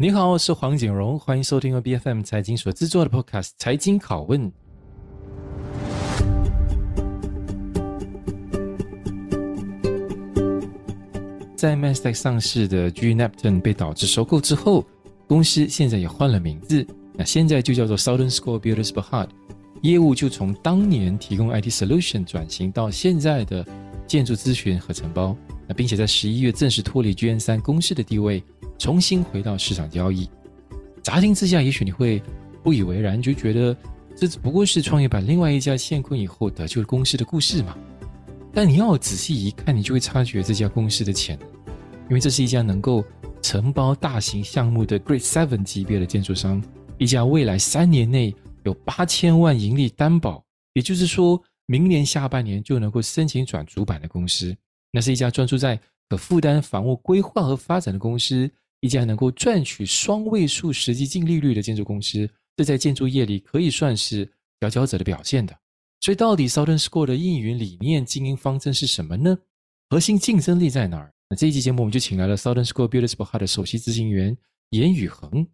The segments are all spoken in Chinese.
你好，我是黄景荣，欢迎收听由 BFM 财经所制作的 Podcast《财经拷问》。在 m a s d a q 上市的 G Napton 被导致收购之后，公司现在也换了名字，那现在就叫做 Southern Score Builders Berhad，业务就从当年提供 IT Solution 转型到现在的建筑咨询和承包，那并且在十一月正式脱离 GN3 公司的地位。重新回到市场交易，乍听之下，也许你会不以为然，就觉得这只不过是创业板另外一家陷困以后得救公司的故事嘛。但你要仔细一看，你就会察觉这家公司的潜能，因为这是一家能够承包大型项目的 Grade Seven 级别的建筑商，一家未来三年内有八千万盈利担保，也就是说明年下半年就能够申请转主板的公司。那是一家专注在可负担房屋规划和发展的公司。一家能够赚取双位数实际净利率的建筑公司，这在建筑业里可以算是佼佼者的表现的。所以，到底 Southern School 的运营理念、经营方针是什么呢？核心竞争力在哪儿？那这一期节目我们就请来了 Southern Score Builders Berhad 的首席执行员严宇恒。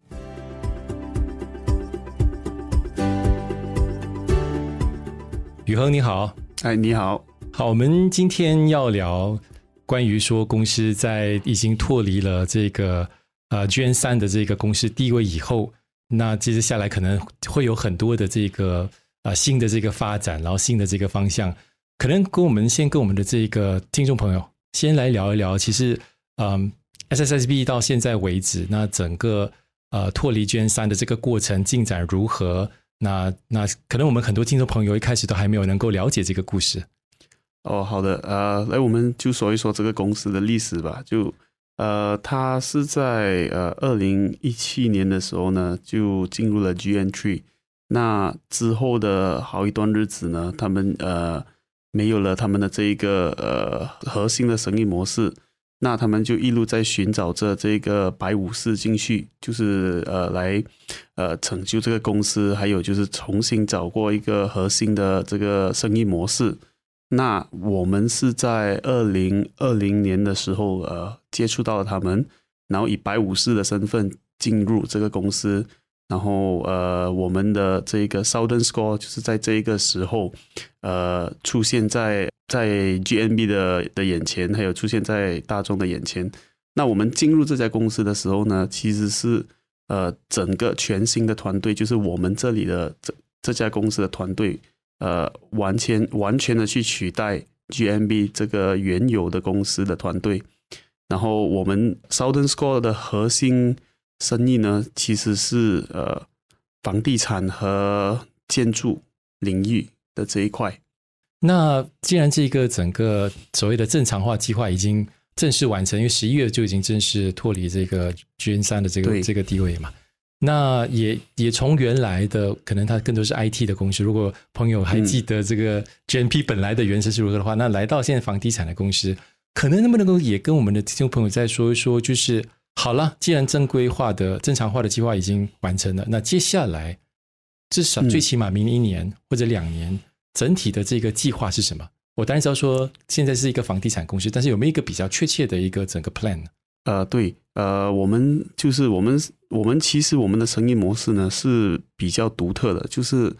宇恒你好，哎，你好，好，我们今天要聊。关于说公司在已经脱离了这个呃 GN3 的这个公司地位以后，那接着下来可能会有很多的这个呃新的这个发展，然后新的这个方向，可能跟我们先跟我们的这个听众朋友先来聊一聊。其实，嗯，SSSB 到现在为止，那整个呃脱离 GN3 的这个过程进展如何？那那可能我们很多听众朋友一开始都还没有能够了解这个故事。哦，好的，呃，来，我们就说一说这个公司的历史吧。就，呃，它是在呃二零一七年的时候呢，就进入了 GN3。那之后的好一段日子呢，他们呃没有了他们的这一个呃核心的生意模式，那他们就一路在寻找着这个白武士进去，就是呃来呃成就这个公司，还有就是重新找过一个核心的这个生意模式。那我们是在二零二零年的时候，呃，接触到了他们，然后以白武士的身份进入这个公司，然后呃，我们的这个 Southern Score 就是在这个时候，呃，出现在在 GNB 的的眼前，还有出现在大众的眼前。那我们进入这家公司的时候呢，其实是呃，整个全新的团队，就是我们这里的这这家公司的团队。呃，完全完全的去取代 GMB 这个原有的公司的团队，然后我们 Southern Score 的核心生意呢，其实是呃房地产和建筑领域的这一块。那既然这个整个所谓的正常化计划已经正式完成，因为十一月就已经正式脱离这个 GN3 的这个这个地位嘛。那也也从原来的可能它更多是 IT 的公司，如果朋友还记得这个 GNP 本来的原则是如何的话，嗯、那来到现在房地产的公司，可能能不能够也跟我们的听众朋友再说一说，就是好了，既然正规化的正常化的计划已经完成了，那接下来至少最起码明年一年或者两年，整体的这个计划是什么？我当然知道说现在是一个房地产公司，但是有没有一个比较确切的一个整个 plan 呢？呃，对，呃，我们就是我们，我们其实我们的生意模式呢是比较独特的，就是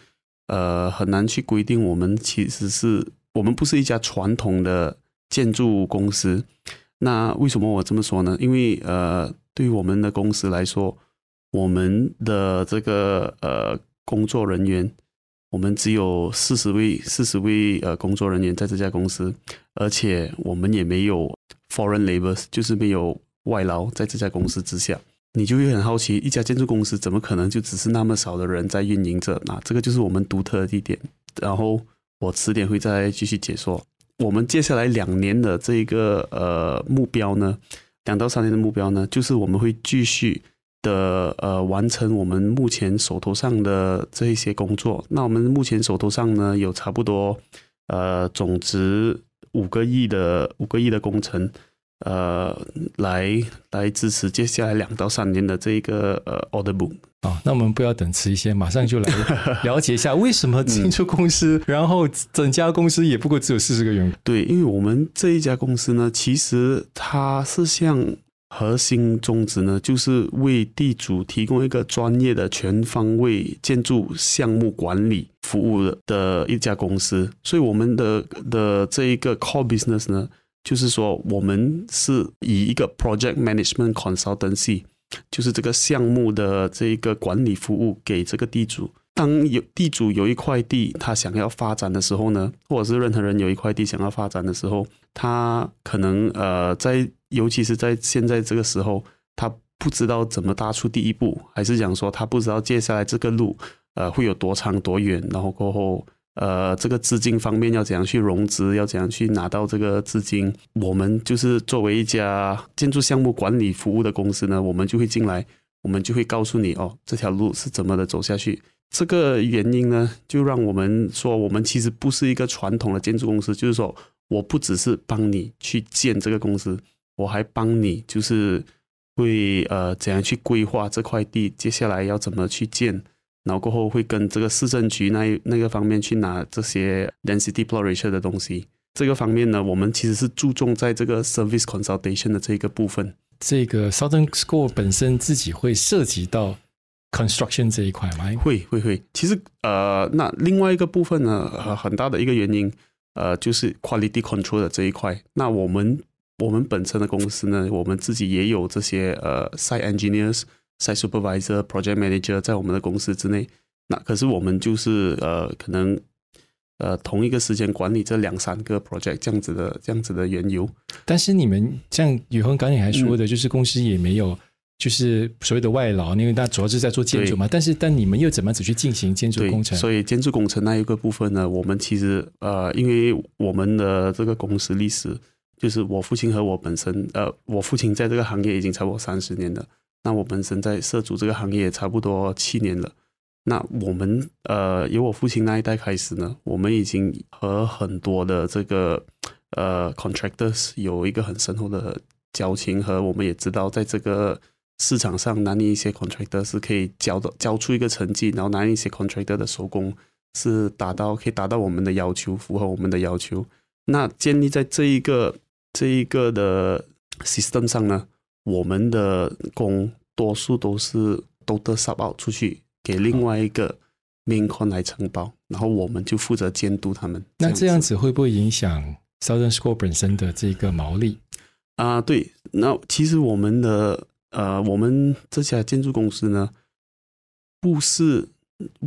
呃很难去规定。我们其实是我们不是一家传统的建筑公司。那为什么我这么说呢？因为呃，对于我们的公司来说，我们的这个呃工作人员，我们只有四十位，四十位呃工作人员在这家公司，而且我们也没有 foreign labours，就是没有。外劳在这家公司之下，你就会很好奇，一家建筑公司怎么可能就只是那么少的人在运营着？那这个就是我们独特的地点。然后我迟点会再继续解说。我们接下来两年的这个呃目标呢，两到三年的目标呢，就是我们会继续的呃完成我们目前手头上的这一些工作。那我们目前手头上呢，有差不多呃总值五个亿的五个亿的工程。呃，来来支持接下来两到三年的这一个呃 order book 啊，那我们不要等迟一些，马上就来 了解一下为什么进出公司，嗯、然后整家公司也不过只有四十个员工。对，因为我们这一家公司呢，其实它是向核心宗旨呢，就是为地主提供一个专业的全方位建筑项目管理服务的一家公司。所以我们的的这一个 core business 呢，就是说我们是以一个 project management consultancy，就是这个项目的这一个管理服务给这个地主。当有地主有一块地，他想要发展的时候呢，或者是任何人有一块地想要发展的时候，他可能呃，在尤其是在现在这个时候，他不知道怎么踏出第一步，还是讲说他不知道接下来这个路呃会有多长多远，然后过后呃这个资金方面要怎样去融资，要怎样去拿到这个资金，我们就是作为一家建筑项目管理服务的公司呢，我们就会进来，我们就会告诉你哦，这条路是怎么的走下去。这个原因呢，就让我们说，我们其实不是一个传统的建筑公司。就是说，我不只是帮你去建这个公司，我还帮你就是会呃怎样去规划这块地，接下来要怎么去建，然后过后会跟这个市政局那那个方面去拿这些 density plot ratio 的东西。这个方面呢，我们其实是注重在这个 service consultation 的这个部分。这个 Southern School 本身自己会涉及到。construction 这一块吗？会会会，其实呃，那另外一个部分呢，呃，很大的一个原因，呃，就是 quality control 的这一块。那我们我们本身的公司呢，我们自己也有这些呃 site engineers、site supervisor、project manager 在我们的公司之内。那可是我们就是呃，可能呃同一个时间管理这两三个 project 这样子的这样子的缘由。但是你们像宇恒刚才还说的，嗯、就是公司也没有。就是所谓的外劳，因为他主要是在做建筑嘛。但是，但你们又怎么样子去进行建筑工程？所以，建筑工程那一个部分呢，我们其实呃，因为我们的这个公司历史，就是我父亲和我本身，呃，我父亲在这个行业已经超过三十年了。那我本身在涉足这个行业差不多七年了。那我们呃，由我父亲那一代开始呢，我们已经和很多的这个呃 contractors 有一个很深厚的交情，和我们也知道在这个。市场上哪里一些 contractor 是可以交的交出一个成绩，然后哪里一些 contractor 的手工是达到可以达到我们的要求，符合我们的要求。那建立在这一个这一个的 system 上呢，我们的工多数都是都得 sub out 出去给另外一个 main con 来承包，然后我们就负责监督他们。那这样子会不会影响 Southern Score 本身的这个毛利？啊，对，那其实我们的。呃，我们这家建筑公司呢，不是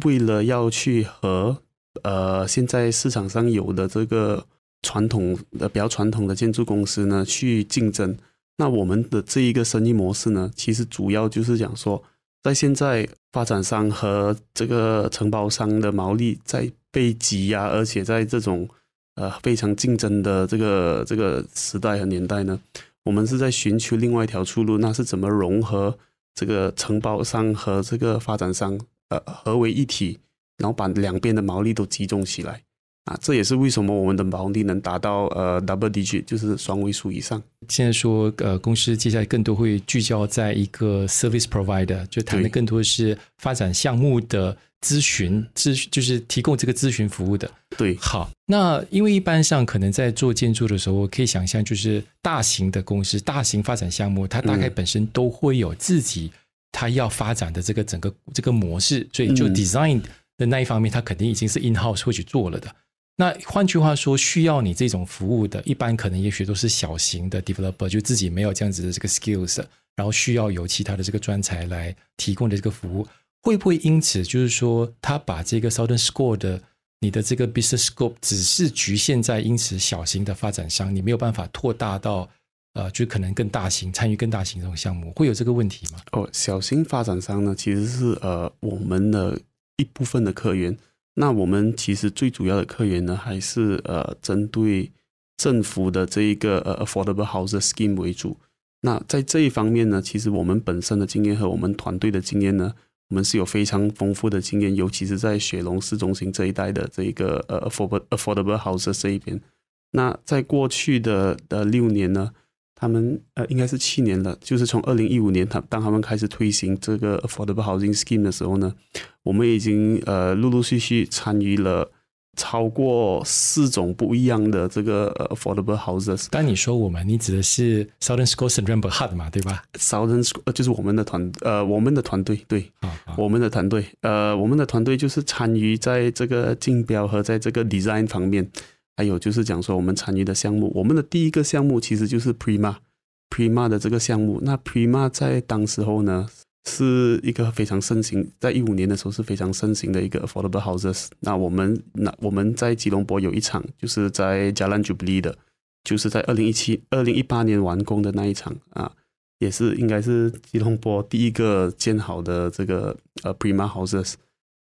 为了要去和呃现在市场上有的这个传统的比较传统的建筑公司呢去竞争。那我们的这一个生意模式呢，其实主要就是讲说，在现在发展商和这个承包商的毛利在被挤压，而且在这种呃非常竞争的这个这个时代和年代呢。我们是在寻求另外一条出路，那是怎么融合这个承包商和这个发展商呃合为一体，然后把两边的毛利都集中起来啊，这也是为什么我们的毛利能达到呃 double digit，就是双位数以上。现在说呃公司接下来更多会聚焦在一个 service provider，就谈的更多是发展项目的。咨询咨就是提供这个咨询服务的，对。好，那因为一般上可能在做建筑的时候，我可以想象，就是大型的公司、大型发展项目，它大概本身都会有自己它要发展的这个整个这个模式，所以就 design 的那一方面，它肯定已经是 in house 会去做了的。那换句话说，需要你这种服务的，一般可能也许都是小型的 developer，就自己没有这样子的这个 skills，然后需要有其他的这个专才来提供的这个服务。会不会因此就是说，他把这个 Southern Score 的你的这个 business scope 只是局限在因此小型的发展商，你没有办法拓大到呃，就可能更大型参与更大型这种项目，会有这个问题吗？哦，小型发展商呢，其实是呃我们的一部分的客源。那我们其实最主要的客源呢，还是呃针对政府的这一个呃 Affordable Housing Scheme 为主。那在这一方面呢，其实我们本身的经验和我们团队的经验呢。我们是有非常丰富的经验，尤其是在雪隆市中心这一带的这一个呃 affordable affordable houses 这一边。那在过去的的六年呢，他们呃应该是七年了，就是从二零一五年他当他们开始推行这个 affordable housing scheme 的时候呢，我们已经呃陆陆续续参与了超过四种不一样的这个 affordable houses。当你说我们，你指的是 Southern Score Sdn Bhd 嘛，对吧？Southern Score 就是我们的团呃，我们的团队对，好好我们的团队呃，我们的团队就是参与在这个竞标和在这个 design 方面，还有就是讲说我们参与的项目，我们的第一个项目其实就是 Prima Prima 的这个项目。那 Prima 在当时候呢，是一个非常盛行，在一五年的时候是非常盛行的一个 affordable houses。那我们那我们在吉隆坡有一场，就是在 Jalan Jubilee 的，就是在二零一七、二零一八年完工的那一场啊，也是应该是吉隆坡第一个建好的这个呃 Prima houses。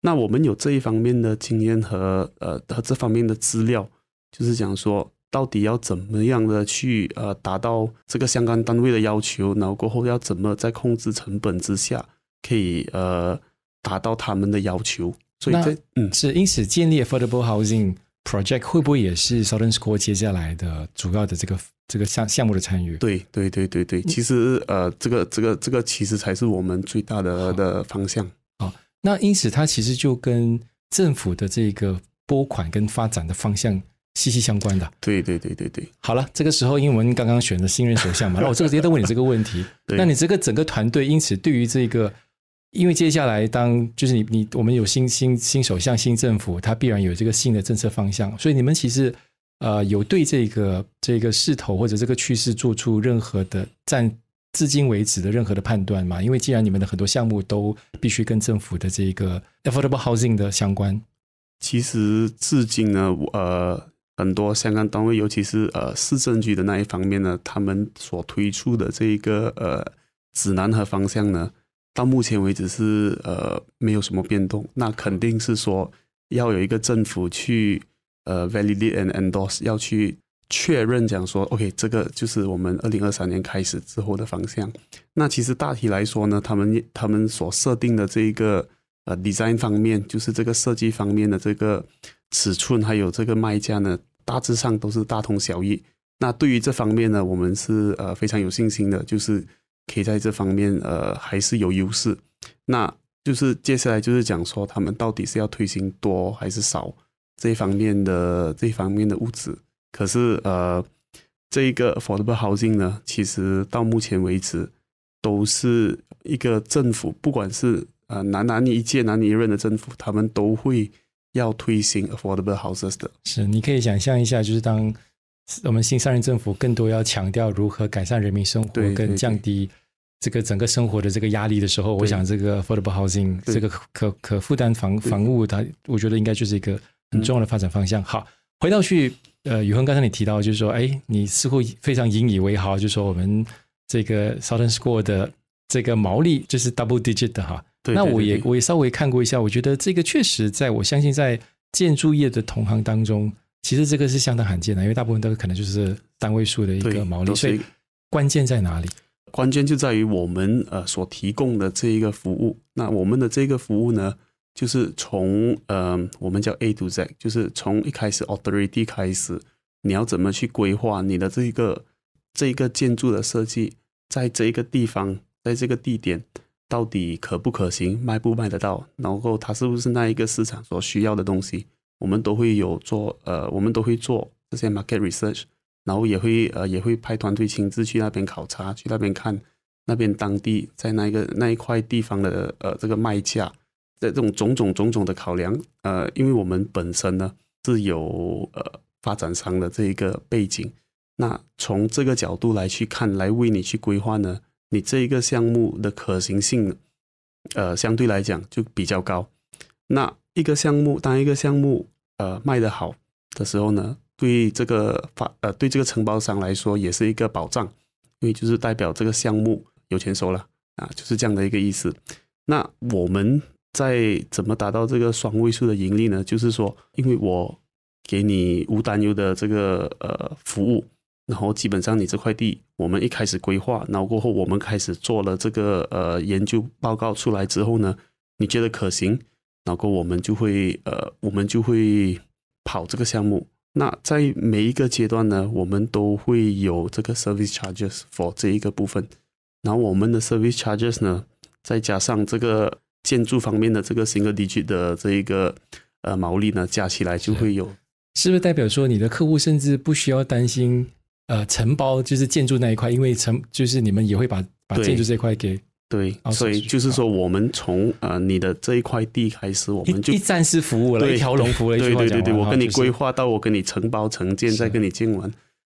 那我们有这一方面的经验和呃和这方面的资料，就是讲说。到底要怎么样的去呃达到这个相关单位的要求，然后过后要怎么在控制成本之下可以呃达到他们的要求？所以这嗯是因此建立 affordable housing project 会不会也是 Southern Score 接下来的主要的这个这个项项目的参与？对对对对对，其实呃这个这个这个其实才是我们最大的的方向。好，那因此它其实就跟政府的这个拨款跟发展的方向。息息相关的，对对对对对。好了，这个时候因为我们刚刚选的新任首相嘛，那 我这个直接都问你这个问题。那你这个整个团队，因此对于这个，因为接下来当就是你你我们有新新新首相新政府，他必然有这个新的政策方向，所以你们其实呃有对这个这个势头或者这个趋势做出任何的占至今为止的任何的判断吗？因为既然你们的很多项目都必须跟政府的这个 affordable housing 的相关，其实至今呢，呃。很多香港单位，尤其是呃市政局的那一方面呢，他们所推出的这一个呃指南和方向呢，到目前为止是呃没有什么变动。那肯定是说要有一个政府去呃 validate and endorse，要去确认讲说，OK，这个就是我们二零二三年开始之后的方向。那其实大体来说呢，他们他们所设定的这一个呃 design 方面，就是这个设计方面的这个。尺寸还有这个卖价呢，大致上都是大同小异。那对于这方面呢，我们是呃非常有信心的，就是可以在这方面呃还是有优势。那就是接下来就是讲说，他们到底是要推行多还是少这一方面的这方面的物质。可是呃，这一个 affordable housing 呢，其实到目前为止都是一个政府，不管是呃哪哪一届男女一任的政府，他们都会。要推行 affordable houses 的。是，你可以想象一下，就是当我们新上任政府更多要强调如何改善人民生活，跟降低这个整个生活的这个压力的时候，我想这个 affordable housing 这个可可负担房房屋，它我觉得应该就是一个很重要的发展方向。好，回到去，呃，宇恒刚才你提到，就是说，哎，你似乎非常引以为豪，就是说我们这个 Southern Score 的这个毛利就是 double digit 的哈。那我也我也稍微看过一下，我觉得这个确实在我相信在建筑业的同行当中，其实这个是相当罕见的，因为大部分都可能就是单位数的一个毛利。所以关键在哪里？关键就在于我们呃所提供的这一个服务。那我们的这个服务呢，就是从呃我们叫 A to Z，就是从一开始 Authority 开始，你要怎么去规划你的这一个这一个建筑的设计，在这一个地方，在这个地点。到底可不可行，卖不卖得到？然后它是不是那一个市场所需要的东西？我们都会有做，呃，我们都会做这些 market research，然后也会呃也会派团队亲自去那边考察，去那边看那边当地在那一个那一块地方的呃这个卖价，在这种种种种种的考量，呃，因为我们本身呢是有呃发展商的这一个背景，那从这个角度来去看，来为你去规划呢。你这一个项目的可行性，呃，相对来讲就比较高。那一个项目，当一个项目呃卖得好的时候呢，对这个发呃对这个承包商来说也是一个保障，因为就是代表这个项目有钱收了啊，就是这样的一个意思。那我们在怎么达到这个双位数的盈利呢？就是说，因为我给你无担忧的这个呃服务。然后基本上你这块地，我们一开始规划，然后过后我们开始做了这个呃研究报告出来之后呢，你觉得可行，然后我们就会呃我们就会跑这个项目。那在每一个阶段呢，我们都会有这个 service charges for 这一个部分。然后我们的 service charges 呢，再加上这个建筑方面的这个 single digit 的这一个呃毛利呢加起来就会有。是不是代表说你的客户甚至不需要担心呃承包就是建筑那一块，因为承就是你们也会把把建筑这一块给。对，所以就是说，我们从呃你的这一块地开始，我们就一站式服务了，一条龙服务了。对对对对，我跟你规划到我跟你承包承建，再跟你建完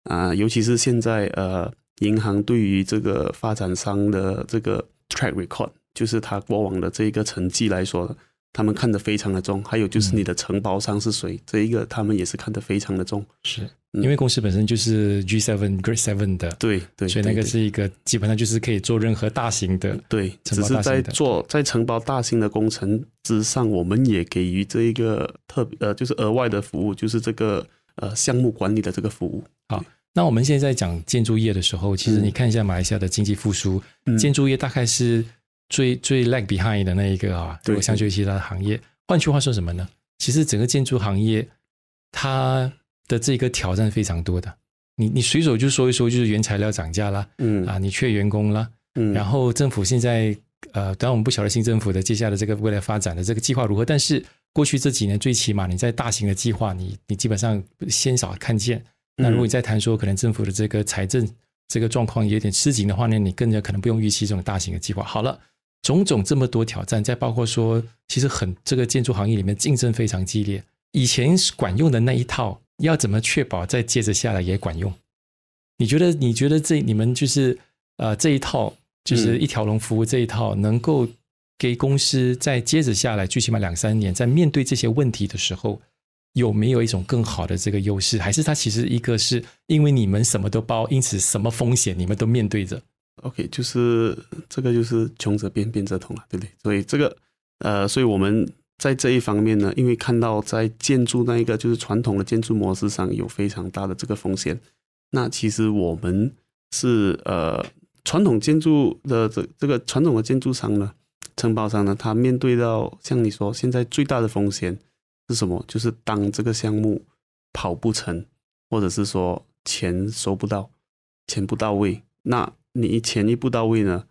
啊。尤其是现在呃，银行对于这个发展商的这个 track record，就是他过往的这一个成绩来说，他们看得非常的重。还有就是你的承包商是谁，这一个他们也是看得非常的重。是。因为公司本身就是 G7 Grade Seven 的，对对，所以那个是一个基本上就是可以做任何大型的，对，只是在做在承包大型的工程之上，我们也给予这一个特呃，就是额外的服务，就是这个呃项目管理的这个服务。好，那我们现在在讲建筑业的时候，其实你看一下马来西亚的经济复苏，嗯、建筑业大概是最最 lag behind 的那一个啊，对，相对于其他的行业。换句话说什么呢？其实整个建筑行业它。的这个挑战非常多的，你你随手就说一说，就是原材料涨价啦，嗯啊，你缺员工啦，嗯，然后政府现在呃，当然我们不晓得新政府的接下来这个未来发展的这个计划如何，但是过去这几年最起码你在大型的计划，你你基本上鲜少看见。那如果你再谈说可能政府的这个财政这个状况有点吃紧的话呢，你更加可能不用预期这种大型的计划。好了，种种这么多挑战，再包括说，其实很这个建筑行业里面竞争非常激烈，以前管用的那一套。要怎么确保再接着下来也管用？你觉得？你觉得这你们就是呃这一套就是一条龙服务这一套，能够给公司在接着下来，最起码两三年，在面对这些问题的时候，有没有一种更好的这个优势？还是它其实一个是因为你们什么都包，因此什么风险你们都面对着？OK，就是这个就是穷则变，变则通了，对不对？所以这个呃，所以我们。在这一方面呢，因为看到在建筑那一个就是传统的建筑模式上有非常大的这个风险，那其实我们是呃传统建筑的这这个传统的建筑商呢，承包商呢，他面对到像你说现在最大的风险是什么？就是当这个项目跑不成，或者是说钱收不到，钱不到位，那你钱一步到位呢？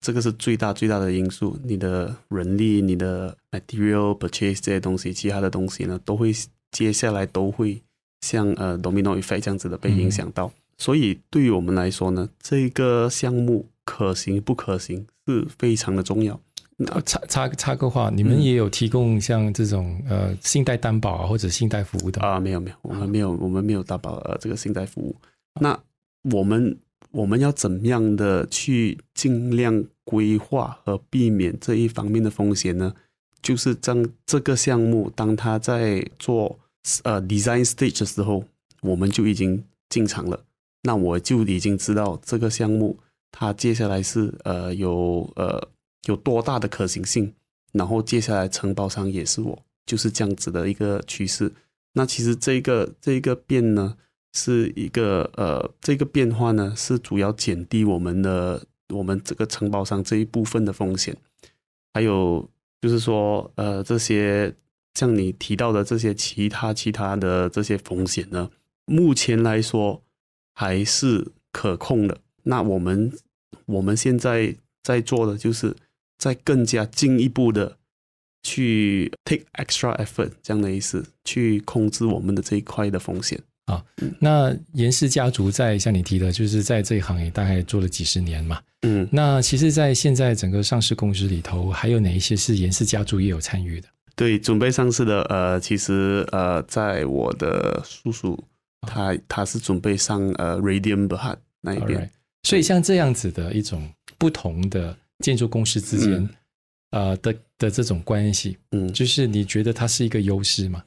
这个是最大最大的因素，你的人力、你的 material purchase 这些东西，其他的东西呢，都会接下来都会像呃 domino effect 这样子的被影响到。嗯、所以对于我们来说呢，这个项目可行不可行是非常的重要。插插插个话，你们也有提供像这种呃信贷担保啊或者信贷服务的啊？没有没有，我们没有我们没有担保呃这个信贷服务。那我们。我们要怎么样的去尽量规划和避免这一方面的风险呢？就是将这个项目，当他在做呃 design stage 的时候，我们就已经进场了。那我就已经知道这个项目它接下来是呃有呃有多大的可行性，然后接下来承包商也是我，就是这样子的一个趋势。那其实这个这个变呢？是一个呃，这个变化呢，是主要减低我们的我们这个承包商这一部分的风险，还有就是说呃，这些像你提到的这些其他其他的这些风险呢，目前来说还是可控的。那我们我们现在在做的就是在更加进一步的去 take extra effort 这样的意思，去控制我们的这一块的风险。啊，那严氏家族在像你提的，就是在这一行也大概做了几十年嘛。嗯，那其实，在现在整个上市公司里头，还有哪一些是严氏家族也有参与的？对，准备上市的，呃，其实呃，在我的叔叔，他他是准备上呃 Radium Berhad 那一边。Right. 所以像这样子的一种不同的建筑公司之间，嗯、呃的的这种关系，嗯，就是你觉得它是一个优势吗？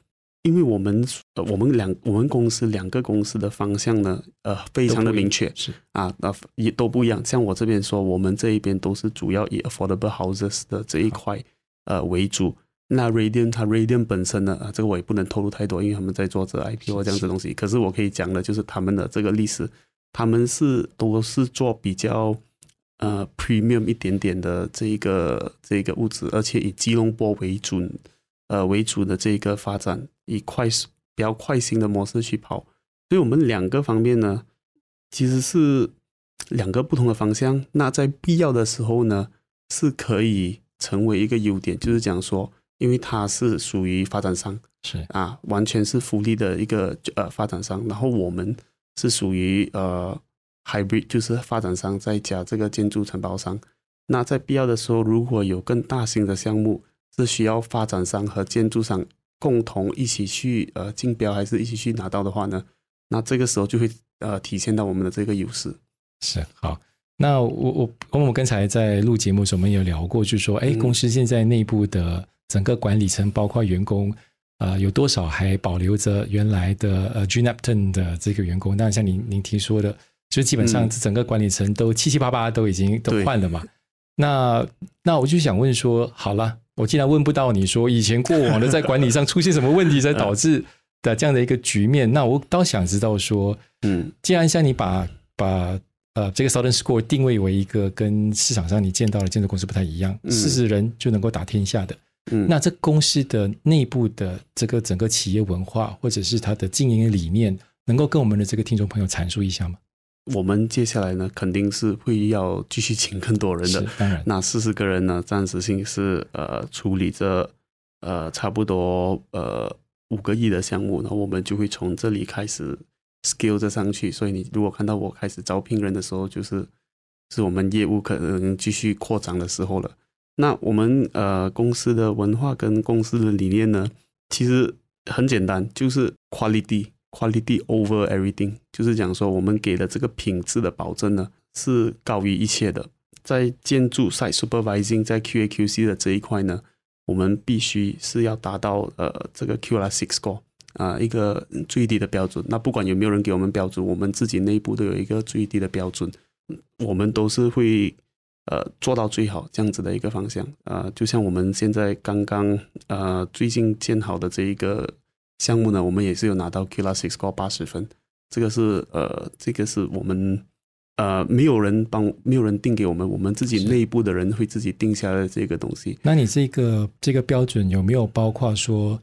因为我们呃，我们两我们公司两个公司的方向呢，呃，非常的明确，是啊，那也都不一样。像我这边说，我们这一边都是主要以 affordable houses 的这一块呃为主。那 Radium 它 Radium 本身呢，啊，这个我也不能透露太多，因为他们在做这 IPO 这样子东西。可是我可以讲的就是他们的这个历史，他们是都是做比较呃 premium 一点点的这一个这一个物质，而且以吉隆坡为准。呃，为主的这个发展，以快速比较快新的模式去跑，所以我们两个方面呢，其实是两个不同的方向。那在必要的时候呢，是可以成为一个优点，就是讲说，因为它是属于发展商，是啊，完全是福利的一个呃发展商。然后我们是属于呃 hybrid，就是发展商再加这个建筑承包商。那在必要的时候，如果有更大型的项目是需要发展商和建筑商共同一起去呃竞标，还是一起去拿到的话呢，那这个时候就会呃体现到我们的这个优势。是好。那我我我们刚才在录节目时候，我们有聊过，就是说，哎，公司现在内部的整个管理层，包括员工，呃，有多少还保留着原来的呃 G Neptune 的这个员工？那像您您提说的，就基本上整个管理层都七七八八都已经都换了嘛？那那我就想问说，好了，我竟然问不到你说以前过往的在管理上出现什么问题，才导致的这样的一个局面，那我倒想知道说，嗯，既然像你把把呃，这个 Southern Score 定位为一个跟市场上你见到的建筑公司不太一样，四十、嗯、人就能够打天下的。嗯，那这公司的内部的这个整个企业文化，或者是它的经营理念，能够跟我们的这个听众朋友阐述一下吗？我们接下来呢，肯定是会要继续请更多人的。当然，那四十个人呢，暂时性是呃处理这呃差不多呃五个亿的项目，然后我们就会从这里开始。skill 这上去，所以你如果看到我开始招聘人的时候，就是是我们业务可能继续扩张的时候了。那我们呃公司的文化跟公司的理念呢，其实很简单，就是 quality quality over everything，就是讲说我们给的这个品质的保证呢是高于一切的。在建筑 site supervising 在 QAQC 的这一块呢，我们必须是要达到呃这个 QLAS score。啊，一个最低的标准。那不管有没有人给我们标准，我们自己内部都有一个最低的标准。我们都是会呃做到最好这样子的一个方向。啊，就像我们现在刚刚呃最近建好的这一个项目呢，我们也是有拿到 QLAS Score 八十分。这个是呃这个是我们呃没有人帮没有人定给我们，我们自己内部的人会自己定下来的这个东西。那你这个这个标准有没有包括说？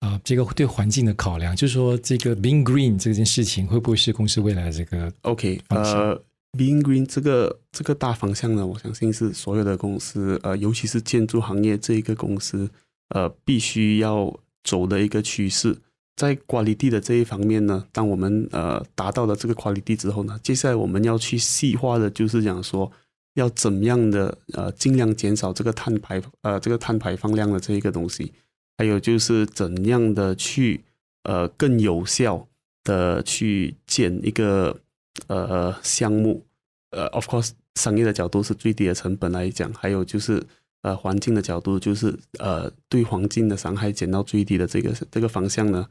啊，这个对环境的考量，就是说，这个 being green 这件事情会不会是公司未来的这个 OK？呃，being green 这个这个大方向呢，我相信是所有的公司，呃，尤其是建筑行业这一个公司，呃，必须要走的一个趋势。在 quality 的这一方面呢，当我们呃达到了这个 quality 之后呢，接下来我们要去细化的，就是讲说要怎样的呃尽量减少这个碳排呃这个碳排放量的这一个东西。还有就是怎样的去呃更有效的去建一个呃项目，呃，of course 商业的角度是最低的成本来讲，还有就是呃环境的角度，就是呃对环境的伤害减到最低的这个这个方向呢，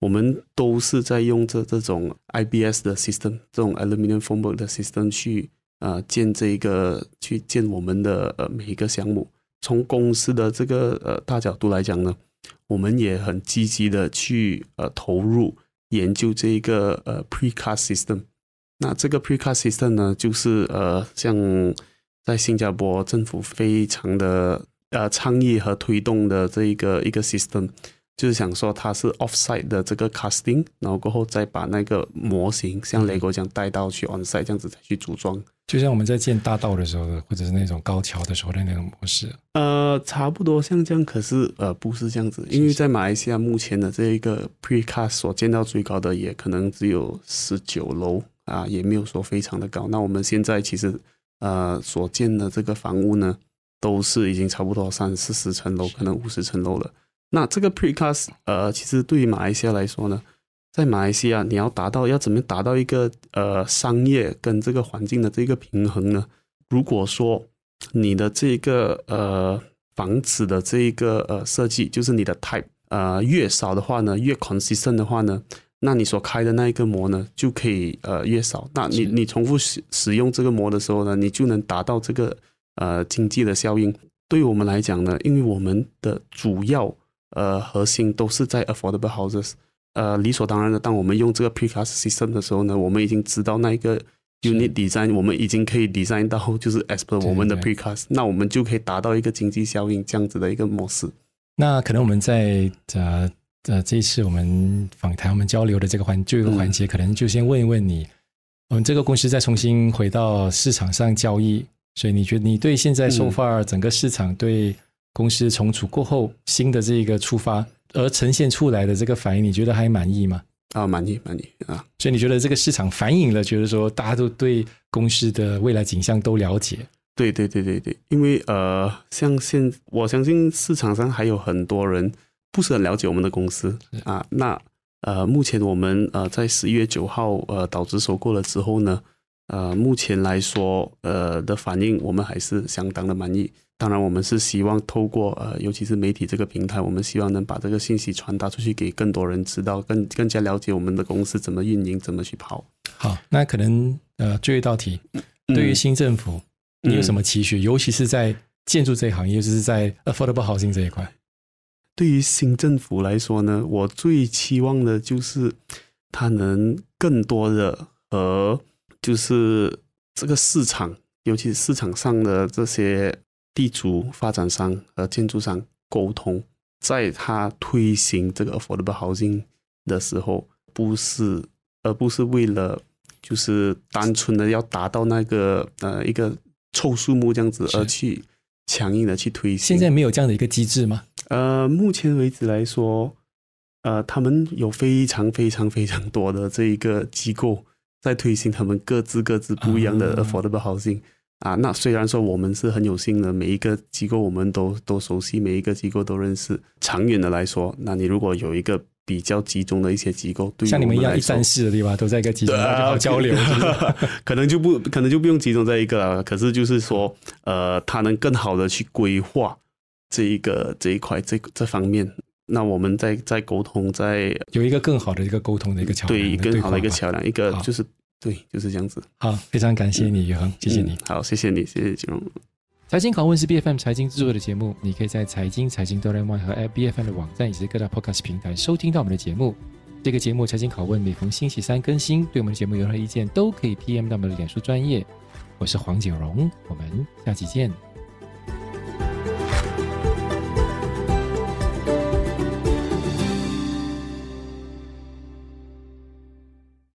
我们都是在用这这种 IBS 的 system，这种 aluminium foam 的 system 去呃建这一个去建我们的呃每一个项目。从公司的这个呃大角度来讲呢。我们也很积极的去呃投入研究这一个呃 precast system。那这个 precast system 呢，就是呃像在新加坡政府非常的呃倡议和推动的这一个一个 system，就是想说它是 offsite 的这个 casting，然后过后再把那个模型像雷国这样带到去 onsite 这样子再去组装。就像我们在建大道的时候，或者是那种高桥的时候的那种模式，呃，差不多像这样，可是呃，不是这样子，因为在马来西亚目前的这一个 precast 所建到最高的也可能只有十九楼啊，也没有说非常的高。那我们现在其实呃所建的这个房屋呢，都是已经差不多三四十层楼，可能五十层楼了。那这个 precast 呃，其实对于马来西亚来说呢。在马来西亚，你要达到要怎么达到一个呃商业跟这个环境的这个平衡呢？如果说你的这个呃房子的这一个呃设计，就是你的 type 呃越少的话呢，越 consistent 的话呢，那你所开的那一个模呢就可以呃越少。那你你重复使使用这个模的时候呢，你就能达到这个呃经济的效应。对于我们来讲呢，因为我们的主要呃核心都是在 affordable houses。呃，理所当然的，当我们用这个 precast system 的时候呢，我们已经知道那一个 unit design，我们已经可以 design 到就是 as per 我们的 precast，那我们就可以达到一个经济效应这样子的一个模式。那可能我们在呃呃这一次我们访谈、我们交流的这个环就一个环节，可能就先问一问你，我们这个公司再重新回到市场上交易，所以你觉得你对现在 so far 整个市场对公司重组过后新的这个出发而呈现出来的这个反应，你觉得还满意吗？啊，满意满意啊！所以你觉得这个市场反映了，觉得说大家都对公司的未来景象都了解？对对对对对，因为呃，像现我相信市场上还有很多人不是很了解我们的公司啊。那呃，目前我们呃在十一月九号呃导致收购了之后呢，呃，目前来说呃的反应我们还是相当的满意。当然，我们是希望透过呃，尤其是媒体这个平台，我们希望能把这个信息传达出去，给更多人知道，更更加了解我们的公司怎么运营，怎么去跑。好，那可能呃，最后一道题，对于新政府，嗯、你有什么期许？尤其是在建筑这一行业，就是在 affordable housing 这一块。对于新政府来说呢，我最期望的就是它能更多的和就是这个市场，尤其是市场上的这些。地主、发展商和建筑商沟通，在他推行这个 affordable housing 的时候，不是，而不是为了就是单纯的要达到那个呃一个凑数目这样子而去强硬的去推行。现在没有这样的一个机制吗？呃，目前为止来说，呃，他们有非常非常非常多的这一个机构在推行他们各自各自不一样的 affordable housing。嗯啊，那虽然说我们是很有幸的，每一个机构我们都都熟悉，每一个机构都认识。长远的来说，那你如果有一个比较集中的一些机构，对像你们一样一三四的地方，都在一个集中好交流，可能就不可能就不用集中在一个了。可是就是说，呃，他能更好的去规划这一个这一块这这方面，那我们在在沟通，在有一个更好的一个沟通的一个桥梁，对，更好的一个桥梁，一个就是。对，就是这样子。好，非常感谢你，宇恒，谢谢你。好，谢谢你，谢谢金融。财经拷问是 BFM 财经制作的节目，你可以在财经、财经哆啦 A 和 App BFM 的网站以及各大 Podcast 平台收听到我们的节目。这个节目《财经拷问》每逢星期三更新。对我们的节目有任何意见，都可以 PM 到我们的脸书专业。我是黄景荣，我们下期见。